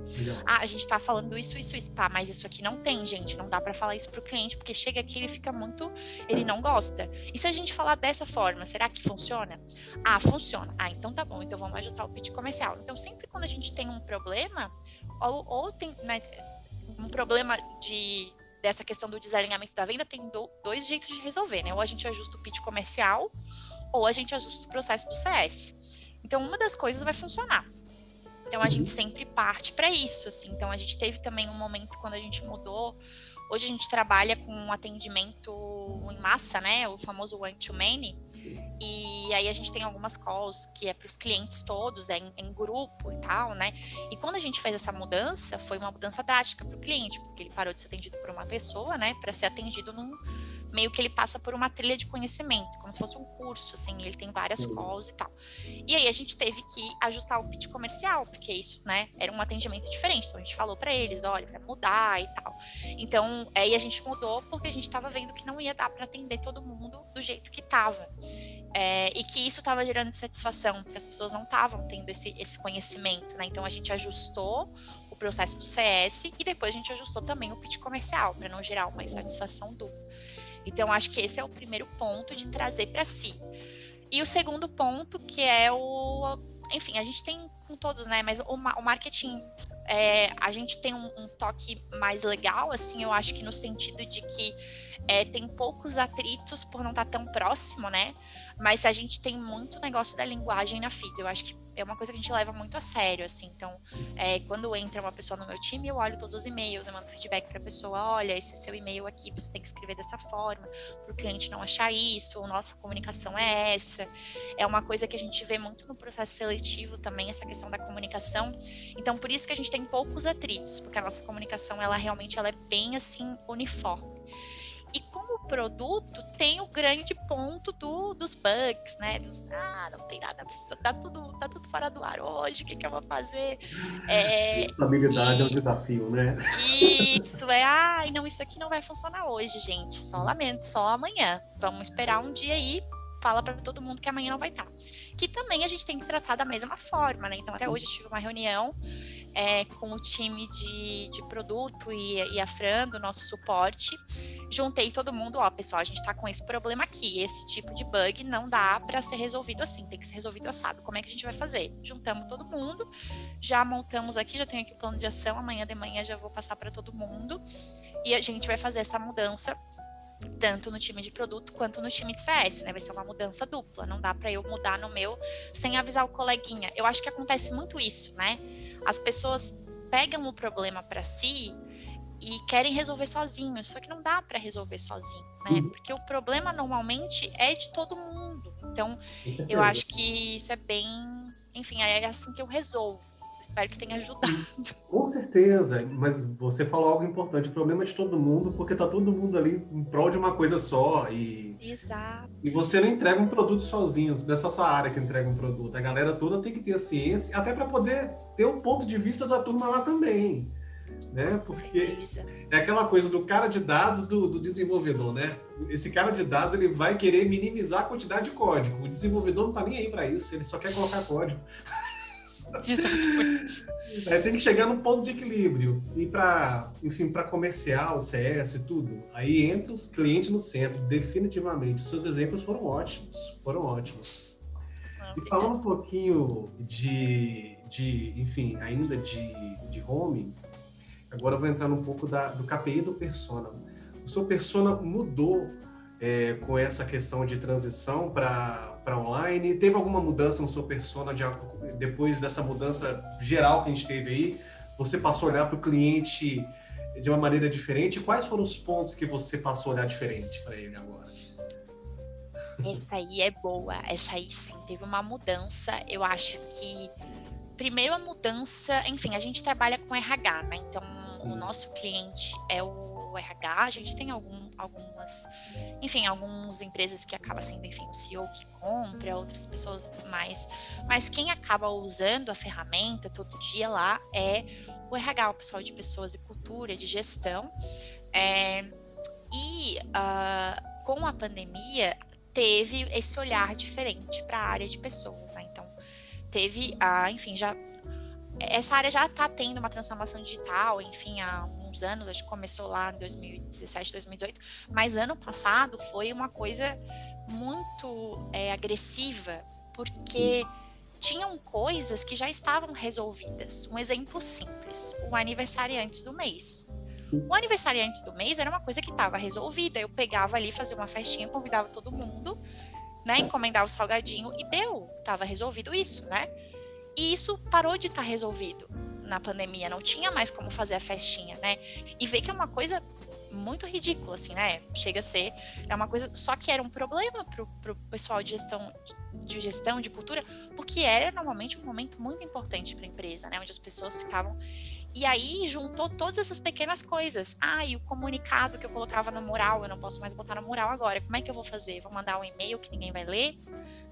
Ah, a gente tá falando isso, isso, isso. Tá, mas isso aqui não tem, gente. Não dá para falar isso pro cliente, porque chega aqui ele fica muito. Ele não gosta. E se a gente falar dessa forma, será que funciona? Ah, funciona. Ah, então tá bom. Então vamos ajustar o pitch comercial. Então, sempre quando a gente tem um problema, ou, ou tem né, um problema de dessa questão do desalinhamento da venda, tem do, dois jeitos de resolver, né? Ou a gente ajusta o pitch comercial, ou a gente ajusta o processo do CS. Então, uma das coisas vai funcionar. Então, a gente sempre parte para isso, assim. Então, a gente teve também um momento quando a gente mudou Hoje a gente trabalha com um atendimento em massa, né? O famoso one-to-many. E aí a gente tem algumas calls que é para os clientes todos, é em, em, grupo e tal, né? E quando a gente fez essa mudança, foi uma mudança drástica para o cliente, porque ele parou de ser atendido por uma pessoa, né? Para ser atendido num, meio que ele passa por uma trilha de conhecimento, como se fosse um curso, assim, ele tem várias calls e tal. E aí a gente teve que ajustar o pitch comercial, porque isso, né, era um atendimento diferente. Então a gente falou para eles, olha, vai mudar e tal. Então, aí a gente mudou porque a gente estava vendo que não ia dar para atender todo mundo do jeito que estava. É, e que isso estava gerando insatisfação, porque as pessoas não estavam tendo esse, esse conhecimento, né? Então a gente ajustou o processo do CS e depois a gente ajustou também o pitch comercial, para não gerar uma insatisfação dupla. Então, acho que esse é o primeiro ponto de trazer para si. E o segundo ponto, que é o. Enfim, a gente tem com todos, né? Mas o, o marketing, é, a gente tem um, um, toque mais legal, assim, eu acho que no sentido de que é, tem poucos atritos por não estar tá tão próximo, né? Mas a gente tem muito negócio da linguagem na feed. Eu acho que é uma coisa que a gente leva muito a sério, assim. Então, é, quando entra uma pessoa no meu time, eu olho todos os e-mails, eu mando feedback para a pessoa: olha, esse seu e-mail aqui você tem que escrever dessa forma, para o cliente não achar isso, nossa comunicação é essa. É uma coisa que a gente vê muito no processo seletivo também, essa questão da comunicação. Então, por isso que a gente tem poucos atritos, porque a nossa comunicação, ela realmente ela é bem assim uniforme. E como produto, tem o grande ponto do, dos bugs, né? Dos, ah, não tem nada, tá tudo, tá tudo fora do ar hoje, o que, que eu vou fazer?
É, Estabilidade e, é um desafio, né?
Isso, é, ai, não, isso aqui não vai funcionar hoje, gente. Só lamento, só amanhã. Vamos esperar um dia aí, fala para todo mundo que amanhã não vai estar. Que também a gente tem que tratar da mesma forma, né? Então, até hoje eu tive uma reunião é, com o time de, de produto e, e a Fran, do nosso suporte. Juntei todo mundo, ó, pessoal, a gente tá com esse problema aqui, esse tipo de bug não dá para ser resolvido assim, tem que ser resolvido assado. Como é que a gente vai fazer? Juntamos todo mundo, já montamos aqui, já tenho aqui o plano de ação, amanhã de manhã já vou passar para todo mundo e a gente vai fazer essa mudança tanto no time de produto quanto no time de CS, né? Vai ser uma mudança dupla. Não dá para eu mudar no meu sem avisar o coleguinha. Eu acho que acontece muito isso, né? As pessoas pegam o problema para si e querem resolver sozinhos, só que não dá para resolver sozinho, né? Uhum. Porque o problema normalmente é de todo mundo. Então, eu acho que isso é bem, enfim, é assim que eu resolvo. Espero que tenha ajudado.
Com certeza, mas você falou algo importante. O problema é de todo mundo, porque tá todo mundo ali em prol de uma coisa só. E,
Exato.
E você não entrega um produto sozinho, não é só sua área que entrega um produto. A galera toda tem que ter a ciência, até para poder ter um ponto de vista da turma lá também. Né? Porque é aquela coisa do cara de dados do, do, desenvolvedor, né? Esse cara de dados ele vai querer minimizar a quantidade de código. O desenvolvedor não tá nem aí para isso, ele só quer colocar código. Exatamente. É, tem que chegar num ponto de equilíbrio. E para, enfim, para comercial, CS e tudo, aí entra os clientes no centro, definitivamente. Os seus exemplos foram ótimos, foram ótimos. Ah, e falando um pouquinho de, de enfim, ainda de, de home, agora eu vou entrar num pouco da, do KPI do Persona. O seu Persona mudou é, com essa questão de transição para online? Teve alguma mudança no seu persona de, depois dessa mudança geral que a gente teve aí? Você passou a olhar para o cliente de uma maneira diferente? Quais foram os pontos que você passou a olhar diferente para ele agora?
Essa aí é boa, essa aí sim, teve uma mudança. Eu acho que primeiro a mudança, enfim, a gente trabalha com RH, né? Então o nosso cliente é o o RH, a gente tem algum, algumas, enfim, algumas empresas que acaba sendo, enfim, o CEO que compra, outras pessoas mais, mas quem acaba usando a ferramenta todo dia lá é o RH, o pessoal de pessoas e cultura, de gestão, é, e uh, com a pandemia teve esse olhar diferente para a área de pessoas, né? Então teve, uh, enfim, já essa área já está tendo uma transformação digital, enfim, há alguns anos, acho que começou lá em 2017, 2018, mas ano passado foi uma coisa muito é, agressiva, porque tinham coisas que já estavam resolvidas. Um exemplo simples: o aniversariante do mês. O aniversariante do mês era uma coisa que estava resolvida. Eu pegava ali, fazia uma festinha, convidava todo mundo, né? Encomendava o salgadinho e deu. Tava resolvido isso, né? E isso parou de estar tá resolvido na pandemia, não tinha mais como fazer a festinha, né? E ver que é uma coisa muito ridícula, assim, né? Chega a ser, é uma coisa, só que era um problema pro, pro pessoal de gestão, de gestão, de cultura, porque era normalmente um momento muito importante para a empresa, né? Onde as pessoas ficavam e aí juntou todas essas pequenas coisas. Ah, e o comunicado que eu colocava no mural, eu não posso mais botar no mural agora. Como é que eu vou fazer? Vou mandar um e-mail que ninguém vai ler?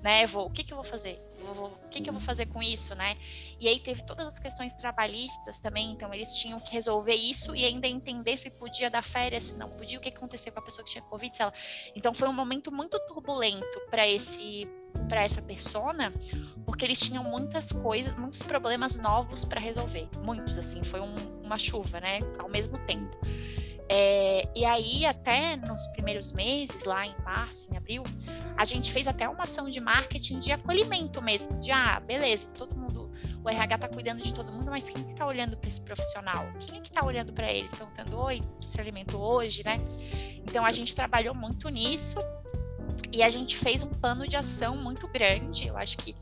Né? Vou, o que, que eu vou fazer? Vou, vou, o que, que eu vou fazer com isso, né? E aí teve todas as questões trabalhistas também, então eles tinham que resolver isso e ainda entender se podia dar férias, se não podia, o que acontecia com a pessoa que tinha Covid, se ela... Então foi um momento muito turbulento para esse para essa persona, porque eles tinham muitas coisas, muitos problemas novos para resolver, muitos assim, foi um, uma chuva, né, ao mesmo tempo. É, e aí, até nos primeiros meses, lá em março, em abril, a gente fez até uma ação de marketing de acolhimento mesmo, de ah, beleza, todo mundo, o RH tá cuidando de todo mundo, mas quem que tá olhando para esse profissional? Quem é que tá olhando para eles, perguntando, oi, tu se alimentou hoje, né? Então a gente trabalhou muito nisso e a gente fez um plano de ação muito grande. Eu acho que,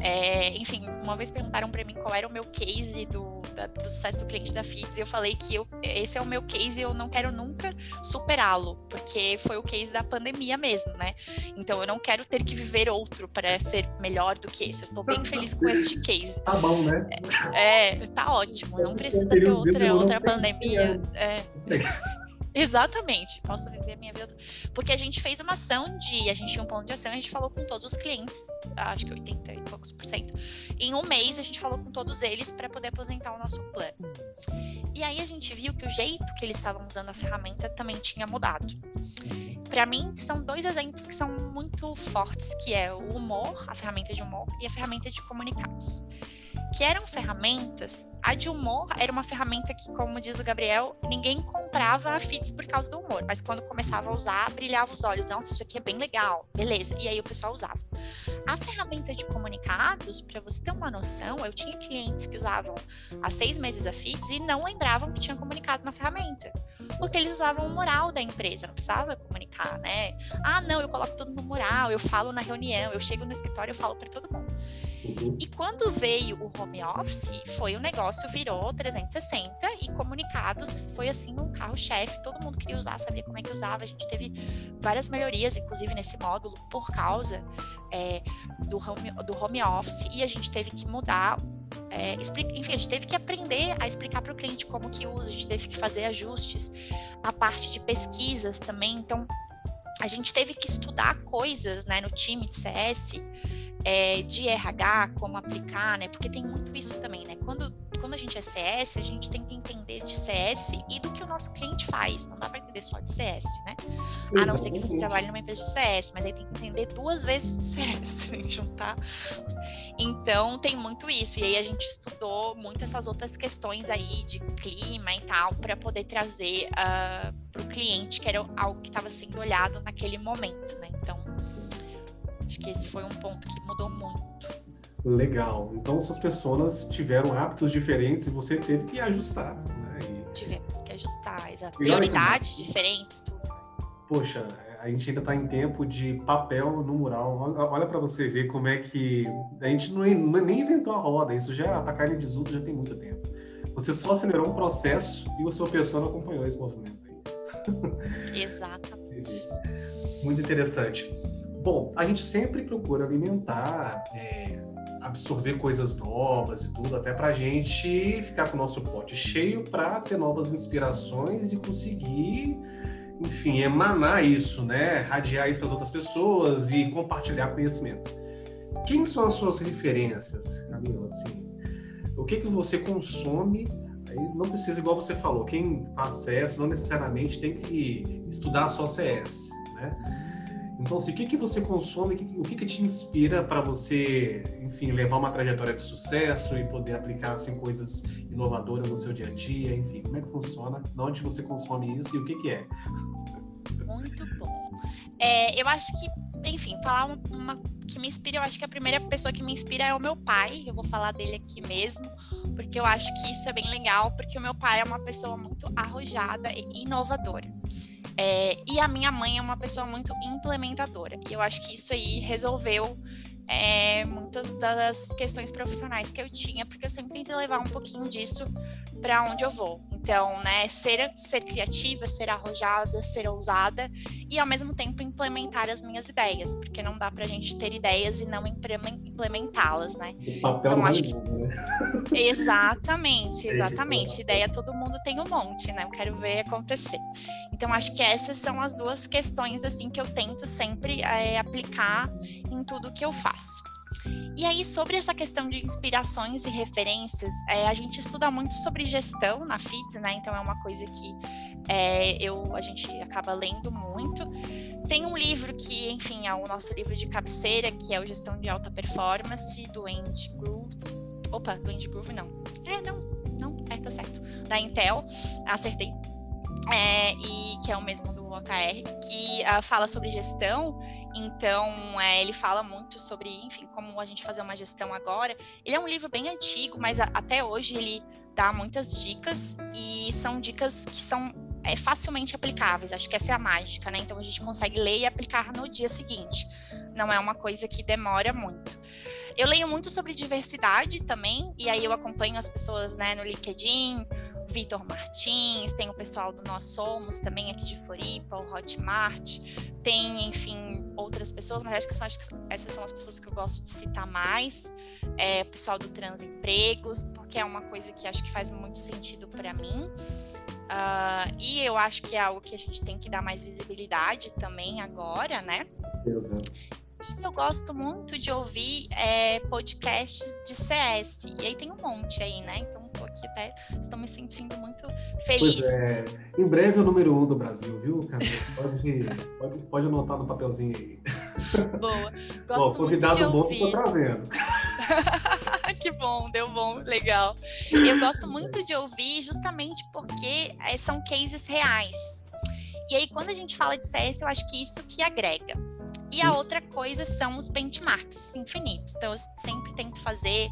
é, enfim, uma vez perguntaram para mim qual era o meu case do, da, do sucesso do cliente da FITS, e eu falei que eu, esse é o meu case e eu não quero nunca superá-lo, porque foi o case da pandemia mesmo, né? Então eu não quero ter que viver outro para ser melhor do que esse. Eu estou bem feliz com este case.
Tá bom, né?
É, é tá ótimo. Não precisa ter outra, outra pandemia. É. Exatamente, posso viver minha vida. Porque a gente fez uma ação de. A gente tinha um plano de ação e a gente falou com todos os clientes, acho que 80 e poucos por cento. Em um mês, a gente falou com todos eles para poder apresentar o nosso plano. E aí a gente viu que o jeito que eles estavam usando a ferramenta também tinha mudado. Para mim, são dois exemplos que são muito fortes, que é o humor, a ferramenta de humor, e a ferramenta de comunicados que eram ferramentas. A de humor era uma ferramenta que, como diz o Gabriel, ninguém comprava a FITS por causa do humor, mas quando começava a usar, brilhava os olhos. Nossa, isso aqui é bem legal, beleza. E aí o pessoal usava. A ferramenta de comunicados, para você ter uma noção, eu tinha clientes que usavam há seis meses a FITS e não lembravam que tinha comunicado na ferramenta, porque eles usavam o moral da empresa, não precisava comunicar, né? Ah, não, eu coloco tudo no moral, eu falo na reunião, eu chego no escritório, eu falo para todo mundo. Uhum. E quando veio o home office, foi o negócio virou 360 e comunicados foi assim um carro-chefe, todo mundo queria usar, sabia como é que usava. A gente teve várias melhorias, inclusive nesse módulo, por causa é, do, home, do home office, e a gente teve que mudar é, enfim, a gente teve que aprender a explicar para o cliente como que usa, a gente teve que fazer ajustes, a parte de pesquisas também, então a gente teve que estudar coisas né, no time de CS é, de RH, como aplicar, né? Porque tem muito isso também, né? Quando, quando a gente é CS, a gente tem que entender de CS e do que o nosso cliente faz. Não dá para entender só de CS, né? A não ser que você trabalhe numa empresa de CS, mas aí tem que entender duas vezes de CS, que juntar. Então tem muito isso. E aí a gente estudou muito essas outras questões aí de clima e tal, para poder trazer uh, ah, para o cliente, que era algo que estava sendo olhado naquele momento, né? Então Acho que esse foi um ponto que mudou muito.
Legal. Então, suas pessoas tiveram hábitos diferentes e você teve que ajustar, né?
E... Tivemos que ajustar, exato. Prioridades diferentes, tudo.
Poxa, a gente ainda está em tempo de papel no mural. Olha para você ver como é que a gente não, nem inventou a roda. Isso já tá carne de desuso já tem muito tempo. Você só acelerou um processo e o seu pessoa acompanhou esse movimento.
Exatamente.
Muito interessante. Bom, a gente sempre procura alimentar, é, absorver coisas novas e tudo, até para a gente ficar com o nosso pote cheio para ter novas inspirações e conseguir, enfim, emanar isso, né? Radiar isso para as outras pessoas e compartilhar conhecimento. Quem são as suas referências, Camila? Assim, o que que você consome? Aí não precisa, igual você falou, quem faz CS não necessariamente tem que estudar só CS, né? Então, assim, o que, que você consome, o que, que te inspira para você, enfim, levar uma trajetória de sucesso e poder aplicar assim, coisas inovadoras no seu dia a dia, enfim, como é que funciona, de onde você consome isso e o que, que é?
Muito bom. É, eu acho que, enfim, falar uma, uma que me inspira, eu acho que a primeira pessoa que me inspira é o meu pai, eu vou falar dele aqui mesmo, porque eu acho que isso é bem legal, porque o meu pai é uma pessoa muito arrojada e inovadora. É, e a minha mãe é uma pessoa muito implementadora. E eu acho que isso aí resolveu é, muitas das questões profissionais que eu tinha, porque eu sempre tentei levar um pouquinho disso para onde eu vou. Então, né, ser, ser criativa, ser arrojada, ser ousada e ao mesmo tempo implementar as minhas ideias, porque não dá pra gente ter ideias e não implementá-las, né?
O papel então, acho que... né?
Exatamente, exatamente. Ideia todo mundo tem um monte, né? Eu quero ver acontecer. Então, acho que essas são as duas questões, assim, que eu tento sempre é, aplicar em tudo que eu faço. E aí, sobre essa questão de inspirações e referências, é, a gente estuda muito sobre gestão na FIDS, né? Então é uma coisa que é, eu, a gente acaba lendo muito. Tem um livro que, enfim, é o nosso livro de cabeceira, que é o Gestão de Alta Performance, do Andy Groove. Opa, do Andy Groove, não. É, não, não, é, tá certo. Da Intel, acertei. É, e que é o mesmo do OKR, que uh, fala sobre gestão. Então, é, ele fala muito sobre, enfim, como a gente fazer uma gestão agora. Ele é um livro bem antigo, mas a, até hoje ele dá muitas dicas e são dicas que são é, facilmente aplicáveis. Acho que essa é a mágica, né? Então a gente consegue ler e aplicar no dia seguinte. Não é uma coisa que demora muito. Eu leio muito sobre diversidade também, e aí eu acompanho as pessoas né, no LinkedIn, Vitor Martins, tem o pessoal do Nós Somos também aqui de Floripa, o Hotmart, tem, enfim, outras pessoas, mas acho que, são, acho que essas são as pessoas que eu gosto de citar mais. É, o pessoal do Transempregos, porque é uma coisa que acho que faz muito sentido para mim. Uh, e eu acho que é algo que a gente tem que dar mais visibilidade também agora, né? Exato. E eu gosto muito de ouvir é, podcasts de CS. E aí tem um monte aí, né? Então aqui até, estou me sentindo muito feliz.
É. Em breve é o número um do Brasil, viu? Pode, pode, pode anotar no papelzinho aí.
Boa. Gosto bom, muito de ouvir.
bom que tô trazendo.
que bom, deu bom, legal. Eu gosto muito de ouvir justamente porque é, são cases reais. E aí, quando a gente fala de CS, eu acho que isso que agrega. E a outra coisa são os benchmarks infinitos. Então, eu sempre tento fazer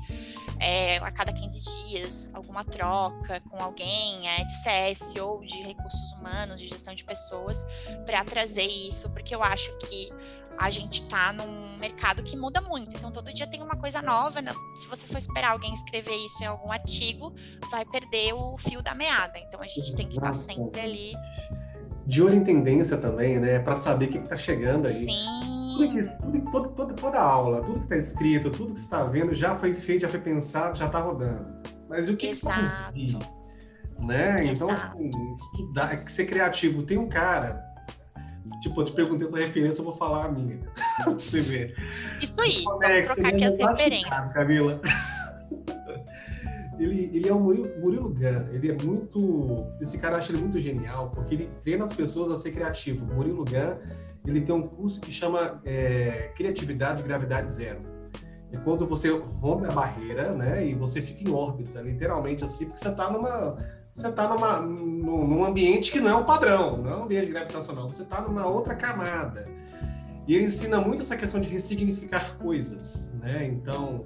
é, a cada 15 dias alguma troca com alguém é, de CS ou de recursos humanos, de gestão de pessoas, para trazer isso, porque eu acho que a gente está num mercado que muda muito. Então, todo dia tem uma coisa nova. Né? Se você for esperar alguém escrever isso em algum artigo, vai perder o fio da meada. Então, a gente tem que estar tá sempre ali
de olho em tendência também, né? Para saber o que está chegando aí.
Sim.
Tudo que, tudo, todo, toda, toda aula, tudo que está escrito, tudo que você está vendo já foi feito, já foi pensado, já está rodando. Mas e o que
está
Né? Então, assim, estudar, ser criativo. Tem um cara, tipo, eu te perguntei essa referência, eu vou falar a minha. pra você ver.
Isso aí, vamos trocar aqui as referências.
Camila ele, ele é o Murilo, Murilo Gun. Ele é muito. Esse cara eu acho ele muito genial, porque ele treina as pessoas a ser criativo. Murilo Gun, ele tem um curso que chama é, Criatividade Gravidade Zero. É quando você rompe a barreira, né, e você fica em órbita, literalmente assim, porque você está numa você está numa, num, ambiente que não é o padrão, não é um ambiente gravitacional, você está numa outra camada. E ele ensina muito essa questão de ressignificar coisas, né? Então,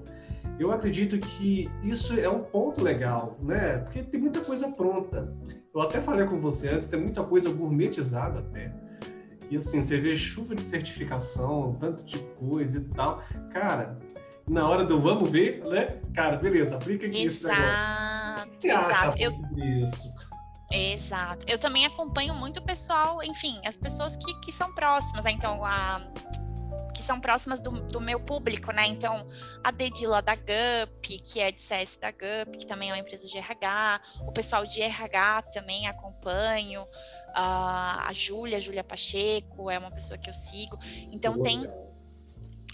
eu acredito que isso é um ponto legal, né? Porque tem muita coisa pronta. Eu até falei com você antes, tem muita coisa gourmetizada até. E assim, você vê chuva de certificação, tanto de coisa e tal. Cara, na hora do vamos ver, né? Cara, beleza, aplica aqui
exato, esse negócio. Exato. Eu... isso? Exato. Eu também acompanho muito o pessoal, enfim, as pessoas que, que são próximas. Né? Então, a que são próximas do, do, meu público, né? Então, a Dedila da GUP, que é de CS da GUP, que também é uma empresa de RH, o pessoal de RH também acompanho, uh, a Júlia, Júlia Pacheco, é uma pessoa que eu sigo. Então, Boa. tem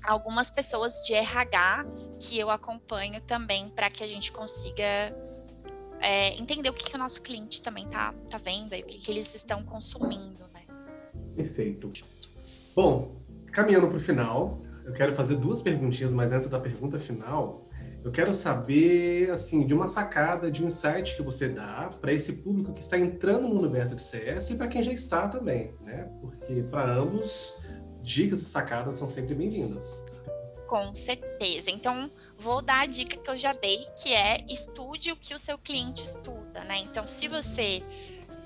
algumas pessoas de RH que eu acompanho também para que a gente consiga é, entender o que, que, o nosso cliente também tá, tá vendo e o que, que eles estão consumindo, né?
Perfeito. Bom, caminhando para o final, eu quero fazer duas perguntinhas, mas antes da pergunta final, eu quero saber, assim, de uma sacada, de um insight que você dá para esse público que está entrando no universo de CS e para quem já está também, né? Porque para ambos, dicas e sacadas são sempre bem-vindas.
Com certeza. Então, vou dar a dica que eu já dei, que é estude o que o seu cliente estuda, né? Então, se você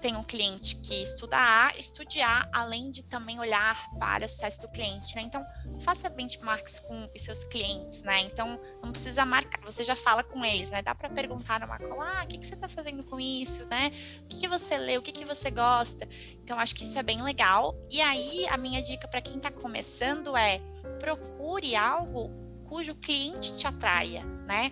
tem um cliente que estuda A, estude A, além de também olhar para o sucesso do cliente, né? Então, faça benchmarks com os seus clientes, né? Então, não precisa marcar, você já fala com eles, né? Dá para perguntar numa call, ah, o que, que você está fazendo com isso, né? O que, que você lê, o que, que você gosta? Então, acho que isso é bem legal. E aí, a minha dica para quem está começando é procure algo cujo cliente te atraia, né?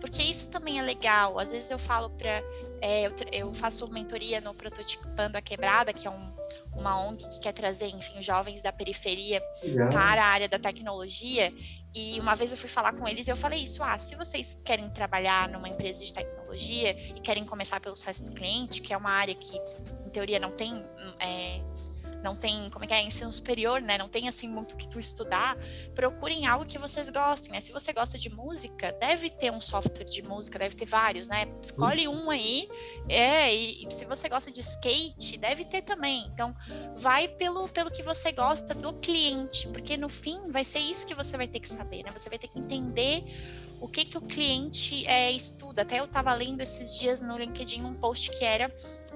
Porque isso também é legal. Às vezes eu falo para é, eu, eu, faço mentoria no Prototipando a Quebrada, que é um, uma ONG que quer trazer, enfim, jovens da periferia Legal. para a área da tecnologia. E uma vez eu fui falar com eles e eu falei isso: ah, se vocês querem trabalhar numa empresa de tecnologia e querem começar pelo sucesso do cliente, que é uma área que, em teoria, não tem. É, não tem, como é que é, ensino superior, né? Não tem assim muito que tu estudar, procurem algo que vocês gostem, né? Se você gosta de música, deve ter um software de música, deve ter vários, né? Escolhe um aí, é, e, e se você gosta de skate, deve ter também. Então, vai pelo, pelo que você gosta do cliente, porque no fim vai ser isso que você vai ter que saber, né? Você vai ter que entender o que, que o cliente é, estuda. Até eu estava lendo esses dias no LinkedIn um post que era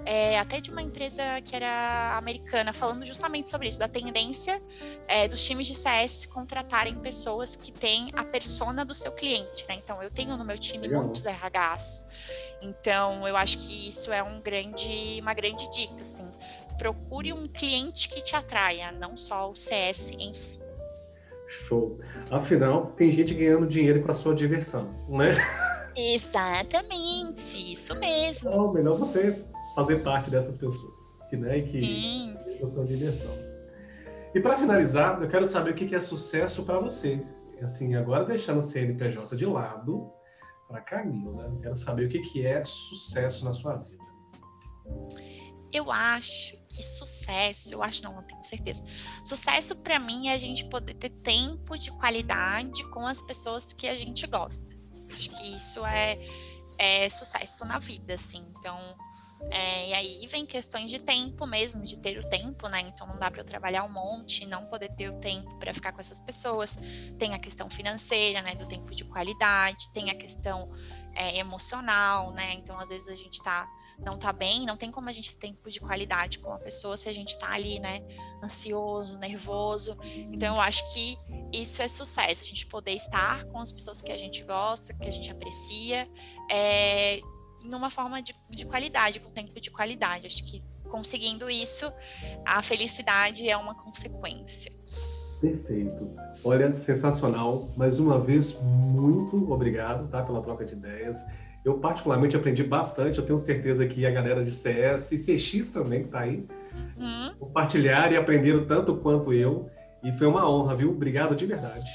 é, até de uma empresa que era americana, falando justamente sobre isso, da tendência é, dos times de CS contratarem pessoas que têm a persona do seu cliente. Né? Então, eu tenho no meu time Legal. muitos RHs. Então, eu acho que isso é um grande, uma grande dica. Assim. Procure um cliente que te atraia, não só o CS em si.
Show. Afinal, tem gente ganhando dinheiro com a sua diversão, né?
Exatamente, isso mesmo.
Então, melhor você fazer parte dessas pessoas, que, né, que a sua diversão. E para finalizar, eu quero saber o que é sucesso para você. Assim, agora deixando o CNPJ de lado, para Camila, eu quero saber o que é sucesso na sua vida.
Eu acho que sucesso, eu acho não, não tenho certeza. Sucesso para mim é a gente poder ter tempo de qualidade com as pessoas que a gente gosta. Acho que isso é, é sucesso na vida, assim. Então, é, e aí vem questões de tempo mesmo, de ter o tempo, né? Então não dá para eu trabalhar um monte, não poder ter o tempo para ficar com essas pessoas. Tem a questão financeira, né? Do tempo de qualidade, tem a questão é, emocional, né? Então, às vezes a gente tá, não tá bem, não tem como a gente ter tempo de qualidade com uma pessoa se a gente tá ali, né, ansioso, nervoso. Então, eu acho que isso é sucesso, a gente poder estar com as pessoas que a gente gosta, que a gente aprecia, é, numa forma de, de qualidade, com tempo de qualidade. Acho que conseguindo isso, a felicidade é uma consequência.
Perfeito. Olha, sensacional. Mais uma vez, muito obrigado tá, pela troca de ideias. Eu particularmente aprendi bastante, eu tenho certeza que a galera de CS e CX também que está aí, uhum. compartilharam e aprenderam tanto quanto eu. E foi uma honra, viu? Obrigado de verdade.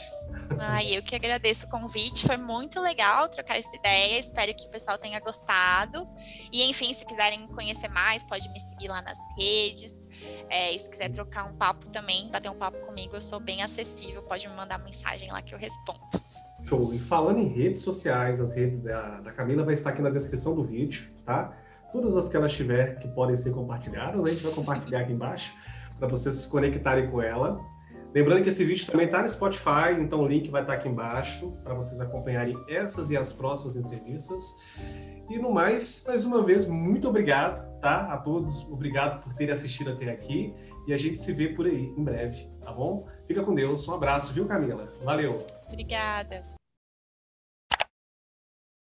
Ai, eu que agradeço o convite, foi muito legal trocar essa ideia, espero que o pessoal tenha gostado. E enfim, se quiserem conhecer mais, pode me seguir lá nas redes. É, e se quiser trocar um papo também, bater um papo comigo, eu sou bem acessível, pode me mandar mensagem lá que eu respondo.
Show! E falando em redes sociais, as redes da, da Camila vai estar aqui na descrição do vídeo, tá? Todas as que ela tiver que podem ser compartilhadas, a gente vai compartilhar aqui embaixo para vocês se conectarem com ela. Lembrando que esse vídeo também está no Spotify, então o link vai estar aqui embaixo para vocês acompanharem essas e as próximas entrevistas. E no mais, mais uma vez, muito obrigado, tá? A todos, obrigado por terem assistido até aqui. E a gente se vê por aí em breve, tá bom? Fica com Deus. Um abraço, viu, Camila? Valeu.
Obrigada.